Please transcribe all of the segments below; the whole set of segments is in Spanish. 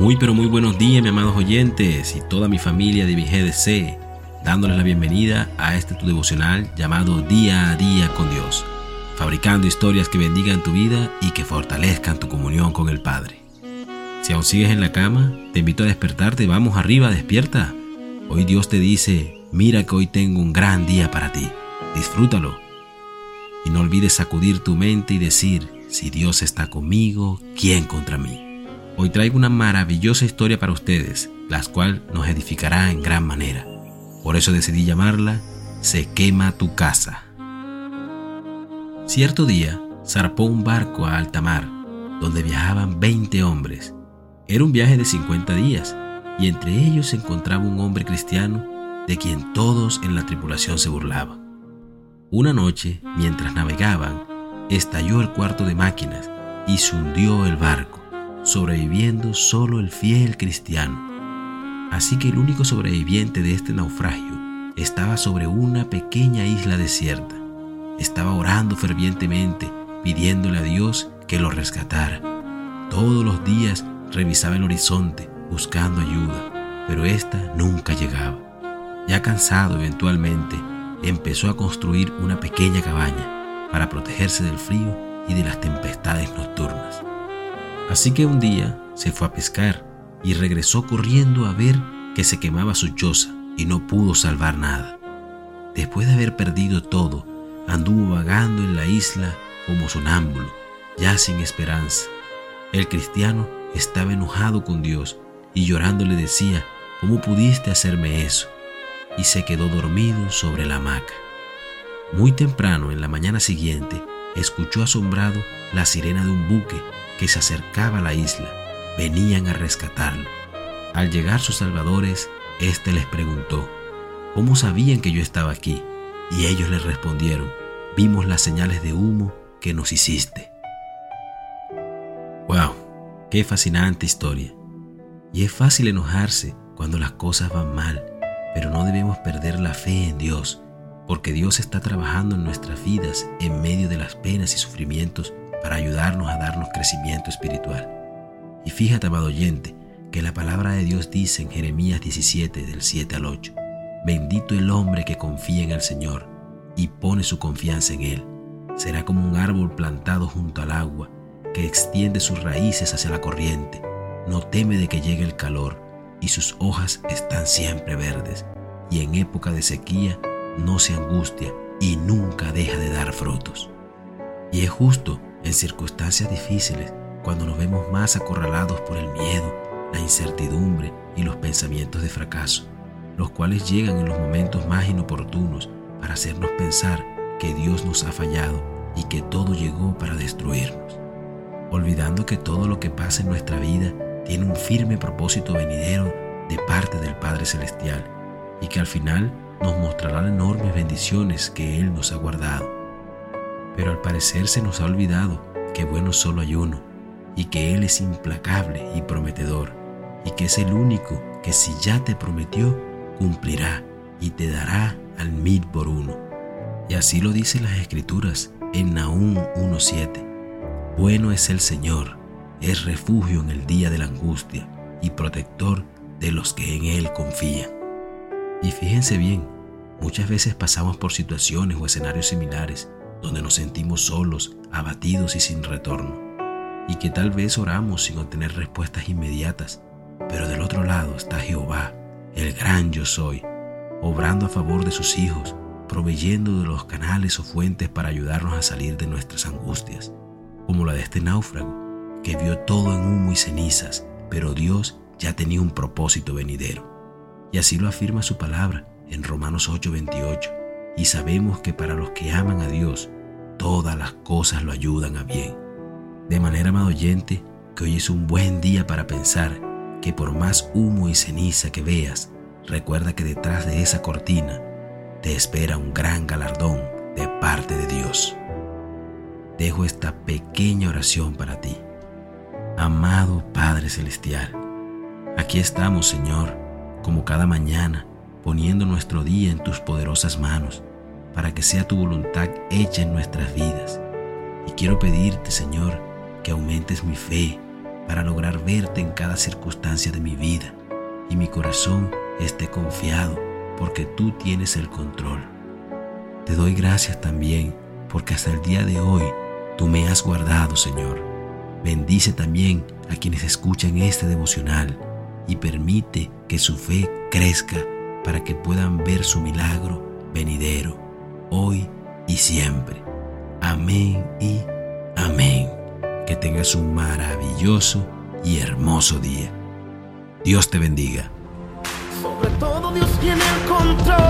Muy pero muy buenos días, mis amados oyentes y toda mi familia de mi GDC, dándoles la bienvenida a este tu devocional llamado Día a Día con Dios, fabricando historias que bendigan tu vida y que fortalezcan tu comunión con el Padre. Si aún sigues en la cama, te invito a despertarte, vamos arriba, despierta. Hoy Dios te dice, mira que hoy tengo un gran día para ti, disfrútalo. Y no olvides sacudir tu mente y decir, si Dios está conmigo, ¿quién contra mí? Hoy traigo una maravillosa historia para ustedes, la cual nos edificará en gran manera. Por eso decidí llamarla Se quema tu casa. Cierto día zarpó un barco a alta mar, donde viajaban 20 hombres. Era un viaje de 50 días, y entre ellos se encontraba un hombre cristiano de quien todos en la tripulación se burlaban. Una noche, mientras navegaban, estalló el cuarto de máquinas y se hundió el barco sobreviviendo solo el fiel cristiano. Así que el único sobreviviente de este naufragio estaba sobre una pequeña isla desierta. Estaba orando fervientemente, pidiéndole a Dios que lo rescatara. Todos los días revisaba el horizonte buscando ayuda, pero ésta nunca llegaba. Ya cansado eventualmente, empezó a construir una pequeña cabaña para protegerse del frío y de las tempestades nocturnas. Así que un día se fue a pescar y regresó corriendo a ver que se quemaba su choza y no pudo salvar nada. Después de haber perdido todo, anduvo vagando en la isla como sonámbulo, ya sin esperanza. El cristiano estaba enojado con Dios y llorando le decía, ¿cómo pudiste hacerme eso? Y se quedó dormido sobre la hamaca. Muy temprano, en la mañana siguiente, escuchó asombrado la sirena de un buque que se acercaba a la isla. Venían a rescatarlo. Al llegar sus salvadores, éste les preguntó, ¿cómo sabían que yo estaba aquí? Y ellos le respondieron, vimos las señales de humo que nos hiciste. ¡Wow! ¡Qué fascinante historia! Y es fácil enojarse cuando las cosas van mal, pero no debemos perder la fe en Dios, porque Dios está trabajando en nuestras vidas en medio de las penas y sufrimientos para ayudarnos a darnos crecimiento espiritual. Y fíjate, amado oyente, que la palabra de Dios dice en Jeremías 17, del 7 al 8, Bendito el hombre que confía en el Señor y pone su confianza en Él. Será como un árbol plantado junto al agua, que extiende sus raíces hacia la corriente. No teme de que llegue el calor, y sus hojas están siempre verdes, y en época de sequía no se angustia y nunca deja de dar frutos. Y es justo en circunstancias difíciles, cuando nos vemos más acorralados por el miedo, la incertidumbre y los pensamientos de fracaso, los cuales llegan en los momentos más inoportunos para hacernos pensar que Dios nos ha fallado y que todo llegó para destruirnos, olvidando que todo lo que pasa en nuestra vida tiene un firme propósito venidero de parte del Padre Celestial y que al final nos mostrará enormes bendiciones que Él nos ha guardado pero al parecer se nos ha olvidado que bueno solo hay uno, y que Él es implacable y prometedor, y que es el único que si ya te prometió, cumplirá y te dará al mil por uno. Y así lo dicen las Escrituras en Nahum 1.7. Bueno es el Señor, es refugio en el día de la angustia y protector de los que en Él confían. Y fíjense bien, muchas veces pasamos por situaciones o escenarios similares donde nos sentimos solos, abatidos y sin retorno, y que tal vez oramos sin obtener respuestas inmediatas, pero del otro lado está Jehová, el gran yo soy, obrando a favor de sus hijos, proveyendo de los canales o fuentes para ayudarnos a salir de nuestras angustias, como la de este náufrago, que vio todo en humo y cenizas, pero Dios ya tenía un propósito venidero. Y así lo afirma su palabra en Romanos 8:28 y sabemos que para los que aman a Dios, todas las cosas lo ayudan a bien. De manera, amado oyente, que hoy es un buen día para pensar que por más humo y ceniza que veas, recuerda que detrás de esa cortina te espera un gran galardón de parte de Dios. Dejo esta pequeña oración para ti. Amado Padre Celestial, aquí estamos, Señor, como cada mañana, poniendo nuestro día en tus poderosas manos, para que sea tu voluntad hecha en nuestras vidas. Y quiero pedirte, Señor, que aumentes mi fe, para lograr verte en cada circunstancia de mi vida y mi corazón esté confiado porque tú tienes el control. Te doy gracias también porque hasta el día de hoy tú me has guardado, Señor. Bendice también a quienes escuchan este devocional y permite que su fe crezca para que puedan ver su milagro venidero, hoy y siempre. Amén y amén. Que tengas un maravilloso y hermoso día. Dios te bendiga. Sobre todo Dios tiene el control.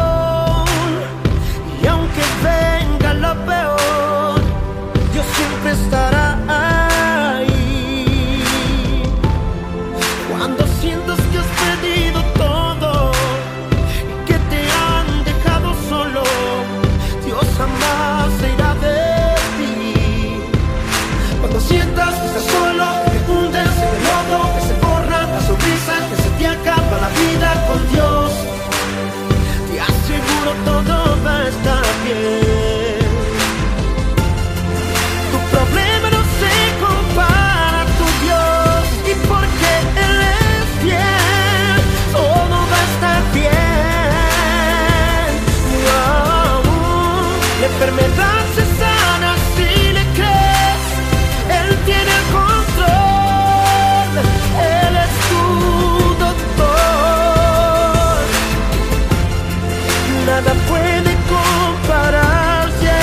Nada puede compararse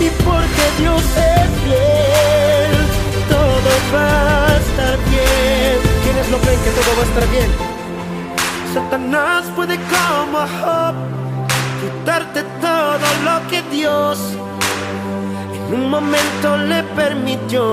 y porque Dios es fiel, todo va a estar bien. ¿Quiénes lo creen que todo va a estar bien? Satanás puede como Job quitarte todo lo que Dios en un momento le permitió.